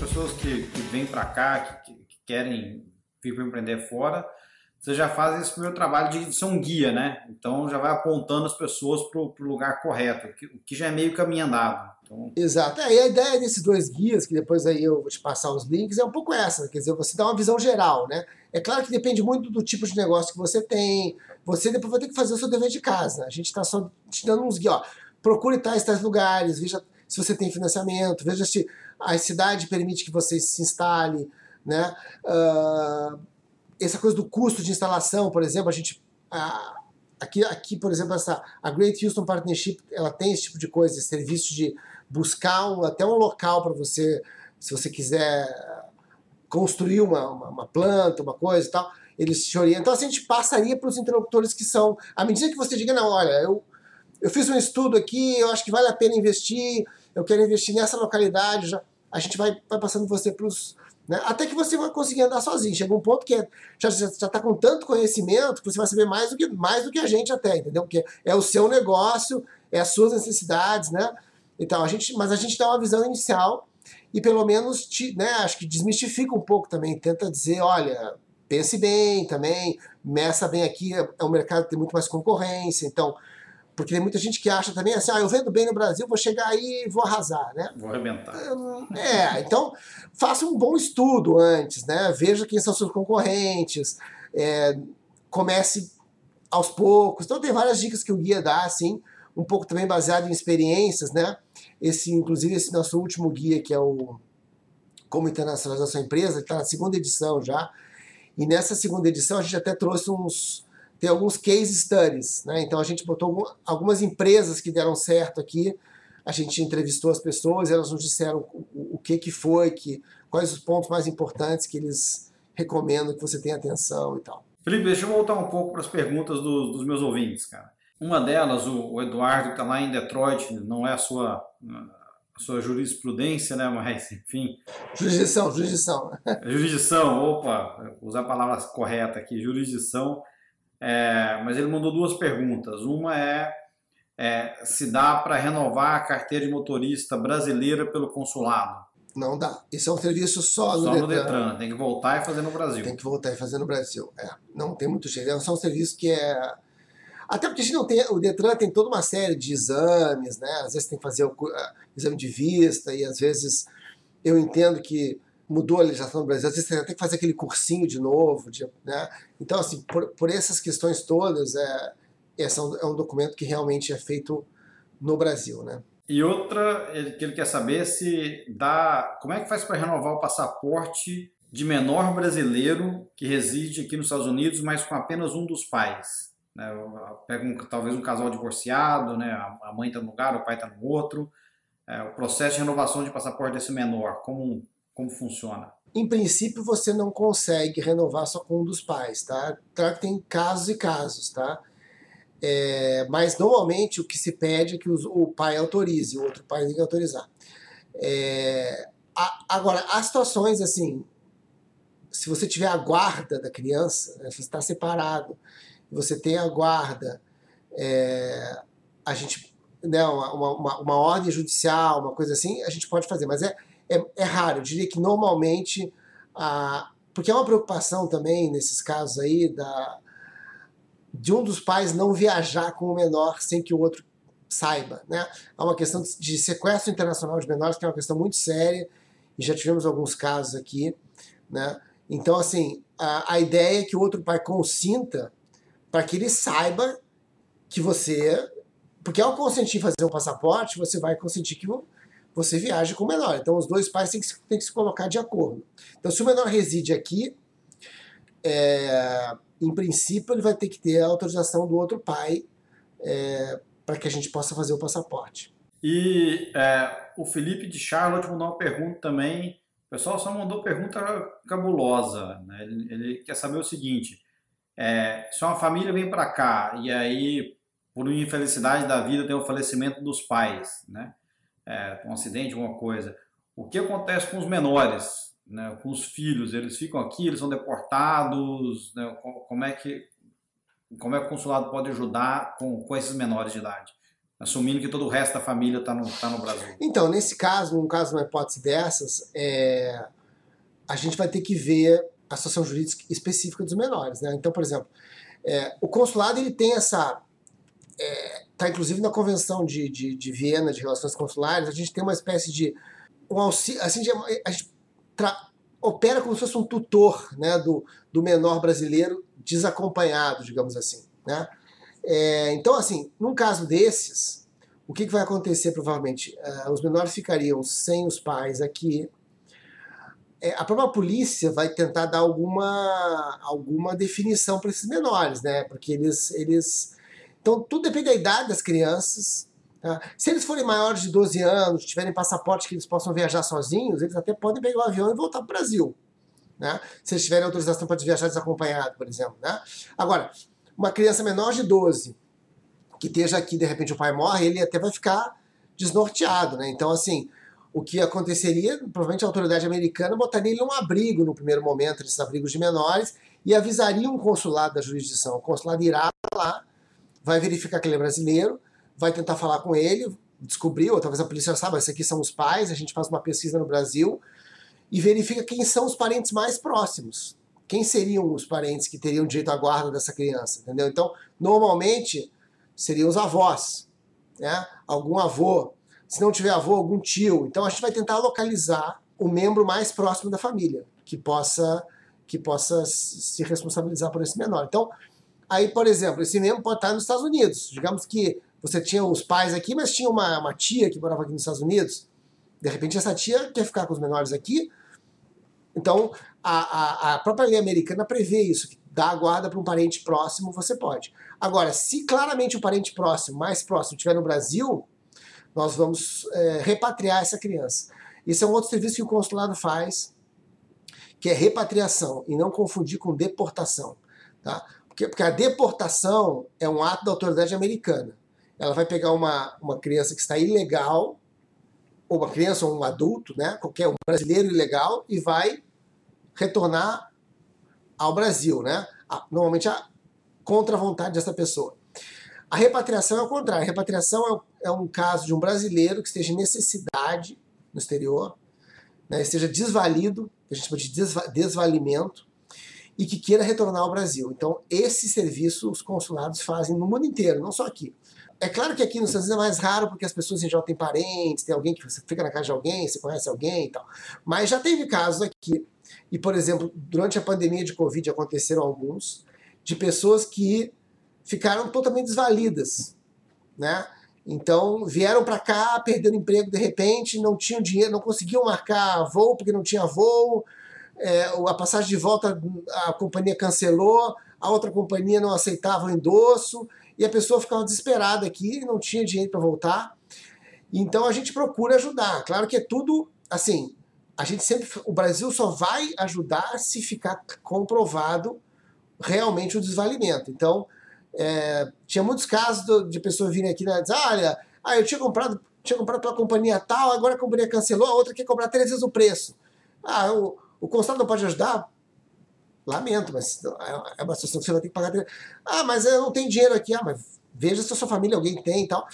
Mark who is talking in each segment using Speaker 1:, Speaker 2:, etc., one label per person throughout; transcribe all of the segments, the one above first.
Speaker 1: pessoas que, que vêm para cá, que, que, querem vir para empreender fora, você já faz esse primeiro trabalho de ser um guia, né? Então já vai apontando as pessoas para o lugar correto, o que, que, já é meio caminho andado. Então...
Speaker 2: Exato. É, e a ideia desses dois guias, que depois aí eu vou te passar os links, é um pouco essa, quer dizer, você dá uma visão geral, né? É claro que depende muito do tipo de negócio que você tem. Você depois vai ter que fazer o seu dever de casa. A gente está só te dando uns guias. Ó, procure tais tais lugares, veja se você tem financiamento, veja se a cidade permite que você se instale, né? Uh, essa coisa do custo de instalação, por exemplo, a gente uh, aqui, aqui, por exemplo, essa a Great Houston Partnership, ela tem esse tipo de coisa, esse serviço de buscar um, até um local para você, se você quiser construir uma, uma, uma, planta, uma coisa e tal, eles te orientam. Então, assim, a gente passaria para os interlocutores que são, à medida que você diga, não, olha, eu, eu fiz um estudo aqui, eu acho que vale a pena investir, eu quero investir nessa localidade, já, a gente vai, vai passando você para os. Né, até que você vai conseguir andar sozinho. Chega um ponto que é, já está com tanto conhecimento que você vai saber mais do, que, mais do que a gente até, entendeu? Porque é o seu negócio, é as suas necessidades, né? Então, a gente, mas a gente dá uma visão inicial e pelo menos, te, né, acho que desmistifica um pouco também, tenta dizer, olha, pense bem também, meça bem aqui, é, é um mercado que tem muito mais concorrência, então porque tem muita gente que acha também assim, ah, eu vendo bem no Brasil, vou chegar aí e vou arrasar, né?
Speaker 1: Vou arrebentar.
Speaker 2: É, então faça um bom estudo antes, né? Veja quem são seus concorrentes, é, comece aos poucos. Então tem várias dicas que o guia dá, assim, um pouco também baseado em experiências, né? Esse, inclusive, esse nosso último guia, que é o Como Internacionalizar Sua Empresa, está na segunda edição já. E nessa segunda edição a gente até trouxe uns tem alguns case studies, né? Então a gente botou algumas empresas que deram certo aqui, a gente entrevistou as pessoas, elas nos disseram o, o que que foi, que quais os pontos mais importantes que eles recomendam que você tenha atenção e tal.
Speaker 1: Felipe, deixa eu voltar um pouco para as perguntas do, dos meus ouvintes, cara. Uma delas, o, o Eduardo, que está lá em Detroit, não é a sua, a sua jurisprudência, né? Mas, enfim.
Speaker 2: Jurisdição, jurisdição.
Speaker 1: Jurisdição, opa, usar a palavra correta aqui, jurisdição é, mas ele mandou duas perguntas. Uma é, é se dá para renovar a carteira de motorista brasileira pelo consulado.
Speaker 2: Não dá. Isso é um serviço só no,
Speaker 1: só
Speaker 2: Detran.
Speaker 1: no Detran. Tem que voltar e fazer no Brasil.
Speaker 2: Tem que voltar e fazer no Brasil. É. Não tem muito jeito. É só um serviço que é. Até porque a gente não tem. O Detran tem toda uma série de exames, né? Às vezes tem que fazer o exame de vista, e às vezes eu entendo que mudou a legislação no Brasil, às vezes você tem que fazer aquele cursinho de novo, de, né? Então, assim, por, por essas questões todas, é, esse é um, é um, documento que realmente é feito no Brasil, né?
Speaker 1: E outra, ele, que ele quer saber se dá, como é que faz para renovar o passaporte de menor brasileiro que reside aqui nos Estados Unidos, mas com apenas um dos pais. Né? Pega um, talvez um casal divorciado, né? a mãe está num lugar, o pai está no outro. É, o processo de renovação de passaporte desse menor, como como funciona?
Speaker 2: Em princípio, você não consegue renovar só com um dos pais, tá? Claro que tem casos e casos, tá? É, mas normalmente o que se pede é que o pai autorize, o outro pai tem que autorizar. É, a, agora, há situações assim, se você tiver a guarda da criança, né, você está separado, você tem a guarda, é, a gente, né, uma, uma, uma ordem judicial, uma coisa assim, a gente pode fazer, mas é, é, é raro. Eu diria que normalmente, a, porque é uma preocupação também nesses casos aí da, de um dos pais não viajar com o menor sem que o outro saiba. Né? É uma questão de sequestro internacional de menores, que é uma questão muito séria, e já tivemos alguns casos aqui. Né? Então, assim, a, a ideia é que o outro pai consinta para que ele saiba que você. Porque ao consentir fazer um passaporte, você vai consentir que você viaja com o menor. Então os dois pais têm que, têm que se colocar de acordo. Então se o menor reside aqui, é, em princípio ele vai ter que ter a autorização do outro pai é, para que a gente possa fazer o passaporte.
Speaker 1: E é, o Felipe de Charlotte mandou uma pergunta também. O pessoal só mandou pergunta cabulosa. Né? Ele, ele, quer saber o seguinte: é, se uma família vem para cá e aí, por infelicidade da vida, tem o falecimento dos pais, né? É, um acidente, alguma coisa. O que acontece com os menores, né, com os filhos? Eles ficam aqui, eles são deportados? Né, como, é que, como é que o consulado pode ajudar com, com esses menores de idade? assumindo que todo o resto da família está no, tá no Brasil.
Speaker 2: Então, nesse caso, num caso, uma hipótese dessas, é, a gente vai ter que ver a situação jurídica específica dos menores. Né? Então, por exemplo, é, o consulado ele tem essa. Está é, inclusive na Convenção de, de, de, Viena de Relações Consulares, a gente tem uma espécie de. Um assim, a gente opera como se fosse um tutor né, do, do menor brasileiro desacompanhado, digamos assim. Né? É, então, assim, num caso desses, o que, que vai acontecer provavelmente? Uh, os menores ficariam sem os pais aqui. É, a própria polícia vai tentar dar alguma, alguma definição para esses menores, né? Porque eles, eles. Então, tudo depende da idade das crianças. Tá? Se eles forem maiores de 12 anos, tiverem passaporte que eles possam viajar sozinhos, eles até podem pegar o avião e voltar para o Brasil. Né? Se eles tiverem autorização para viajar desacompanhado, por exemplo. Né? Agora, uma criança menor de 12 que esteja aqui, de repente o pai morre, ele até vai ficar desnorteado, né? Então, assim, o que aconteceria, provavelmente a autoridade americana botaria ele num abrigo no primeiro momento, esses abrigos de menores, e avisaria um consulado da jurisdição. O consulado irá lá, vai verificar que ele é brasileiro, vai tentar falar com ele, descobrir, ou talvez a polícia saiba, esses aqui são os pais, a gente faz uma pesquisa no Brasil e verifica quem são os parentes mais próximos quem seriam os parentes que teriam direito à guarda dessa criança, entendeu? Então, normalmente seriam os avós, né? Algum avô, se não tiver avô, algum tio. Então a gente vai tentar localizar o membro mais próximo da família que possa que possa se responsabilizar por esse menor. Então, aí, por exemplo, esse membro pode estar nos Estados Unidos. Digamos que você tinha os pais aqui, mas tinha uma, uma tia que morava aqui nos Estados Unidos. De repente, essa tia quer ficar com os menores aqui. Então, a, a, a própria lei americana prevê isso, que dá a guarda para um parente próximo, você pode. Agora, se claramente o parente próximo, mais próximo, estiver no Brasil, nós vamos é, repatriar essa criança. Isso é um outro serviço que o consulado faz, que é repatriação, e não confundir com deportação. Tá? Porque, porque a deportação é um ato da autoridade americana. Ela vai pegar uma, uma criança que está ilegal, ou uma criança ou um adulto, né, qualquer um brasileiro ilegal, e vai retornar ao Brasil, né? Normalmente a, contra a vontade dessa pessoa. A repatriação é o contrário. A repatriação é, é um caso de um brasileiro que esteja em necessidade no exterior, né, esteja desvalido, a gente chama de desva desvalimento, e que queira retornar ao Brasil. Então, esse serviço os consulados fazem no mundo inteiro, não só aqui. É claro que aqui nos Estados Unidos é mais raro porque as pessoas já têm parentes, tem alguém que você fica na casa de alguém, você conhece alguém e tal. Mas já teve casos aqui e, por exemplo, durante a pandemia de Covid aconteceram alguns, de pessoas que ficaram totalmente desvalidas, né? Então vieram para cá, perderam emprego de repente, não tinham dinheiro, não conseguiam marcar voo porque não tinha voo, é, a passagem de volta a companhia cancelou, a outra companhia não aceitava o endosso e a pessoa ficava desesperada aqui, não tinha dinheiro para voltar. Então a gente procura ajudar. Claro que é tudo assim, a gente sempre. O Brasil só vai ajudar se ficar comprovado realmente o desvalimento. Então, é, tinha muitos casos de pessoas virem aqui e dizer, olha, ah, eu tinha comprado, tinha comprado pela companhia tal, agora a companhia cancelou, a outra quer comprar três vezes o preço. Ah, o consulado não pode ajudar? Lamento, mas é, uma situação que você vai ter que pagar. Ah, mas eu não tenho dinheiro aqui. Ah, mas veja se a sua família alguém tem e tal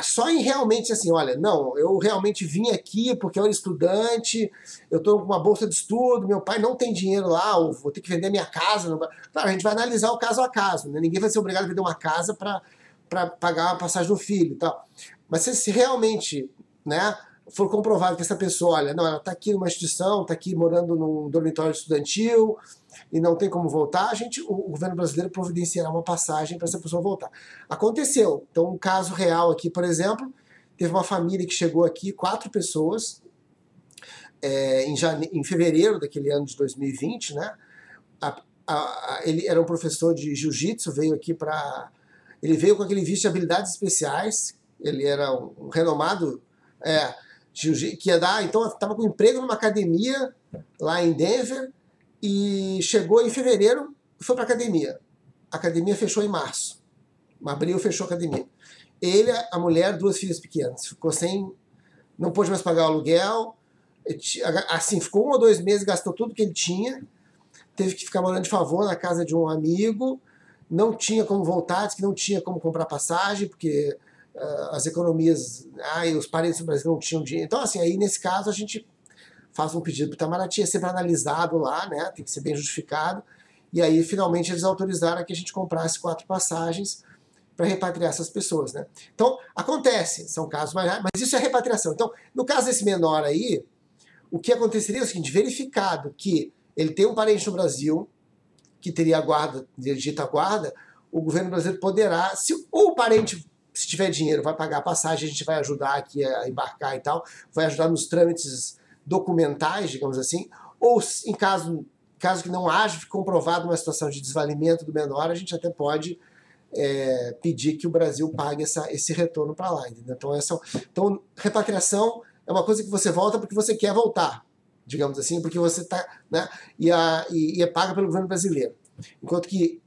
Speaker 2: só em realmente assim, olha, não, eu realmente vim aqui porque eu era estudante, eu estou com uma bolsa de estudo, meu pai não tem dinheiro lá, ou vou ter que vender minha casa. Não... Claro, a gente vai analisar o caso a caso, né? ninguém vai ser obrigado a vender uma casa para pagar a passagem do filho e tal. Mas se realmente né, for comprovado que essa pessoa, olha, não, ela está aqui numa instituição, está aqui morando num dormitório estudantil, e não tem como voltar, a gente, o, governo brasileiro providenciará uma passagem para essa pessoa voltar. Aconteceu. Então, um caso real aqui, por exemplo, teve uma família que chegou aqui, quatro pessoas, é, em, jane... em fevereiro daquele ano de 2020, né? A, a, a, ele era um professor de jiu-jitsu, veio aqui para. Ele veio com aquele visto de habilidades especiais, ele era um, um renomado é, que ia dar, então estava com emprego numa academia lá em Denver, e chegou em fevereiro e foi para academia. A academia fechou em março. Abril fechou a academia. Ele, a mulher, duas filhas pequenas. Ficou sem. Não pôde mais pagar o aluguel. Assim, ficou um ou dois meses, gastou tudo que ele tinha. Teve que ficar morando de favor na casa de um amigo. Não tinha como voltar, disse que não tinha como comprar passagem, porque as economias, ah, os parentes do Brasil não tinham dinheiro. Então, assim, aí nesse caso a gente faz um pedido para o Itamaraty, é sempre analisado lá, né? Tem que ser bem justificado. E aí, finalmente, eles autorizaram que a gente comprasse quatro passagens para repatriar essas pessoas, né? Então, acontece, são casos mais mas isso é repatriação. Então, no caso desse menor aí, o que aconteceria é o seguinte, verificado que ele tem um parente no Brasil, que teria a guarda, digita a guarda, o governo brasileiro poderá, se o parente se tiver dinheiro, vai pagar a passagem, a gente vai ajudar aqui a embarcar e tal, vai ajudar nos trâmites documentais, digamos assim, ou em caso, caso que não haja comprovado uma situação de desvalimento do menor, a gente até pode é, pedir que o Brasil pague essa, esse retorno para lá. Entendeu? Então, essa, então, repatriação é uma coisa que você volta porque você quer voltar, digamos assim, porque você está. Né, e, a, e, e, é paga pelo governo brasileiro. Enquanto que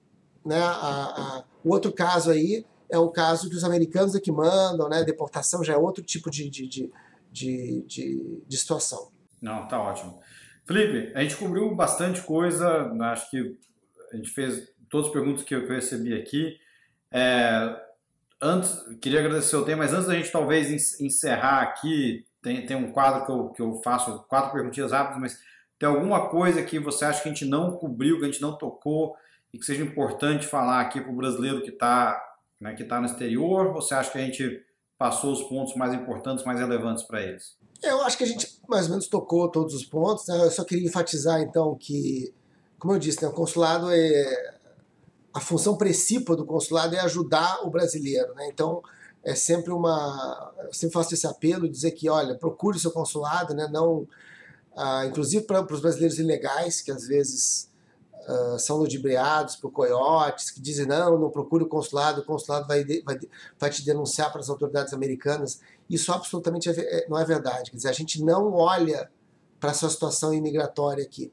Speaker 2: né, a, a, o outro caso aí é o caso que os americanos é que mandam, né, deportação já é outro tipo de, de, de, de, de, de situação.
Speaker 1: Não, tá ótimo. Felipe, a gente cobriu bastante coisa, acho que a gente fez todas as perguntas que eu, recebi aqui. É, antes, queria agradecer o tempo, mas antes da gente talvez encerrar aqui, tem, tem um quadro que eu, que eu faço, quatro perguntinhas rápidas, mas tem alguma coisa que você acha que a gente não cobriu, que a gente não tocou e que seja importante falar aqui para o brasileiro que está né, que tá no exterior? Ou você acha que a gente passou os pontos mais importantes, mais relevantes para eles?
Speaker 2: Eu acho que a gente mais ou menos tocou todos os pontos. Né? Eu só queria enfatizar então que, como eu disse, né, o consulado é a função principal do consulado é ajudar o brasileiro, né? Então é sempre uma, eu sempre faço esse apelo, dizer que, olha, procure o seu consulado, né? Não, ah, inclusive para os brasileiros ilegais que às vezes ah, são ludibriados por coiotes que dizem não, não procure o consulado, o consulado vai, vai, vai te denunciar para as autoridades americanas. Isso absolutamente é, é, não é verdade. Quer dizer, a gente não olha para a sua situação imigratória aqui.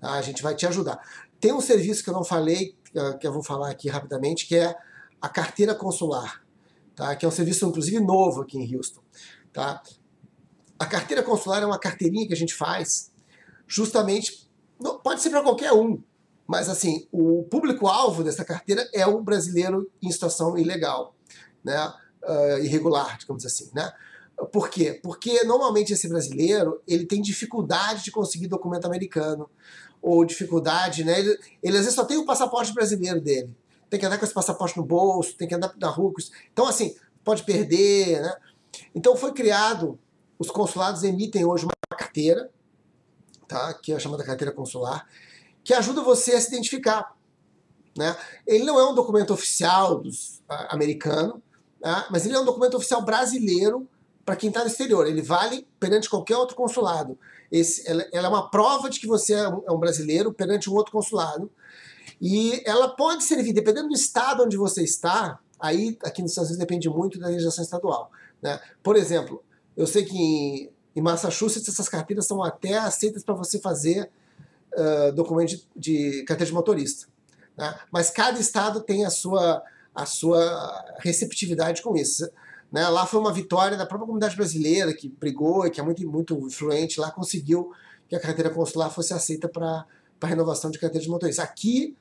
Speaker 2: Tá? A gente vai te ajudar. Tem um serviço que eu não falei, que eu vou falar aqui rapidamente, que é a carteira consular, tá? que é um serviço inclusive novo aqui em Houston. Tá? A carteira consular é uma carteirinha que a gente faz justamente, pode ser para qualquer um, mas assim, o público-alvo dessa carteira é o brasileiro em situação ilegal, né? Uh, irregular, digamos assim. Né? Por quê? Porque normalmente esse brasileiro ele tem dificuldade de conseguir documento americano ou dificuldade, né? Ele, ele às vezes só tem o passaporte brasileiro dele. Tem que andar com esse passaporte no bolso, tem que andar na rua. Então, assim, pode perder, né? Então foi criado, os consulados emitem hoje uma carteira, tá? que é a chamada carteira consular, que ajuda você a se identificar. Né? Ele não é um documento oficial dos, uh, americano, né? mas ele é um documento oficial brasileiro para quem está no exterior. Ele vale perante qualquer outro consulado. Esse, ela, ela, é uma prova de que você é um, é um, brasileiro perante um outro consulado. E ela pode servir, dependendo do estado onde você está, aí aqui nos Estados Unidos depende muito da legislação estadual. Né? Por exemplo, eu sei que em, em Massachusetts essas carteiras são até aceitas para você fazer documento de, de, carteira de motorista. Né? Mas cada estado tem a sua, a sua receptividade com isso. Né? Lá foi uma vitória da própria comunidade brasileira que brigou e que é muito, muito influente lá, conseguiu que a carteira consular fosse aceita para renovação de carteira de motorista. Aqui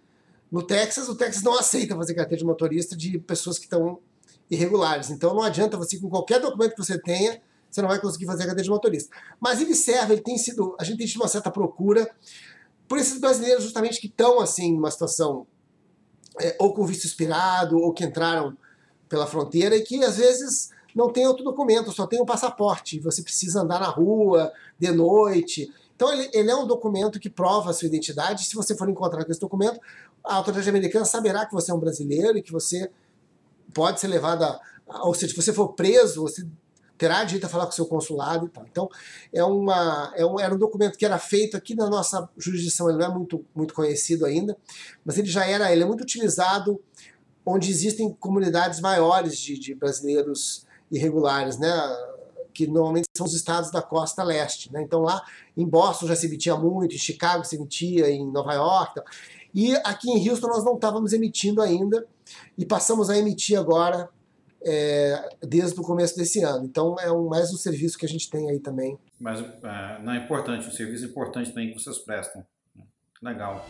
Speaker 2: no Texas, o Texas não aceita fazer carteira de motorista de pessoas que estão irregulares. Então não adianta você, com qualquer documento que você tenha, você não vai conseguir fazer a carteira de motorista. Mas ele serve, ele tem sido. A gente tem tido uma certa procura por esses brasileiros justamente que estão assim numa situação é, ou com visto expirado ou que entraram pela fronteira e que às vezes não tem outro documento, só tem o um passaporte. Você precisa andar na rua de noite. Então ele, ele, é um documento que prova a sua identidade. Se você for encontrar com esse documento, a autoridade americana saberá que você é um brasileiro e que você pode ser levado a. Ou seja, se você for preso, você terá direito a falar com o seu consulado e tal. Então, é uma, é um, era um documento que era feito aqui na nossa jurisdição, ele não é muito, muito conhecido ainda, mas ele já era, ele é muito utilizado onde existem comunidades maiores de, de brasileiros irregulares, né? que normalmente são os estados da costa leste. Né? Então lá em Boston já se emitia muito, em Chicago se emitia, em Nova York. Tal. E aqui em Houston nós não estávamos emitindo ainda e passamos a emitir agora é, desde o começo desse ano. Então é um, mais um serviço que a gente tem aí também.
Speaker 1: Mas é, não é importante, um serviço importante também que vocês prestam. Legal.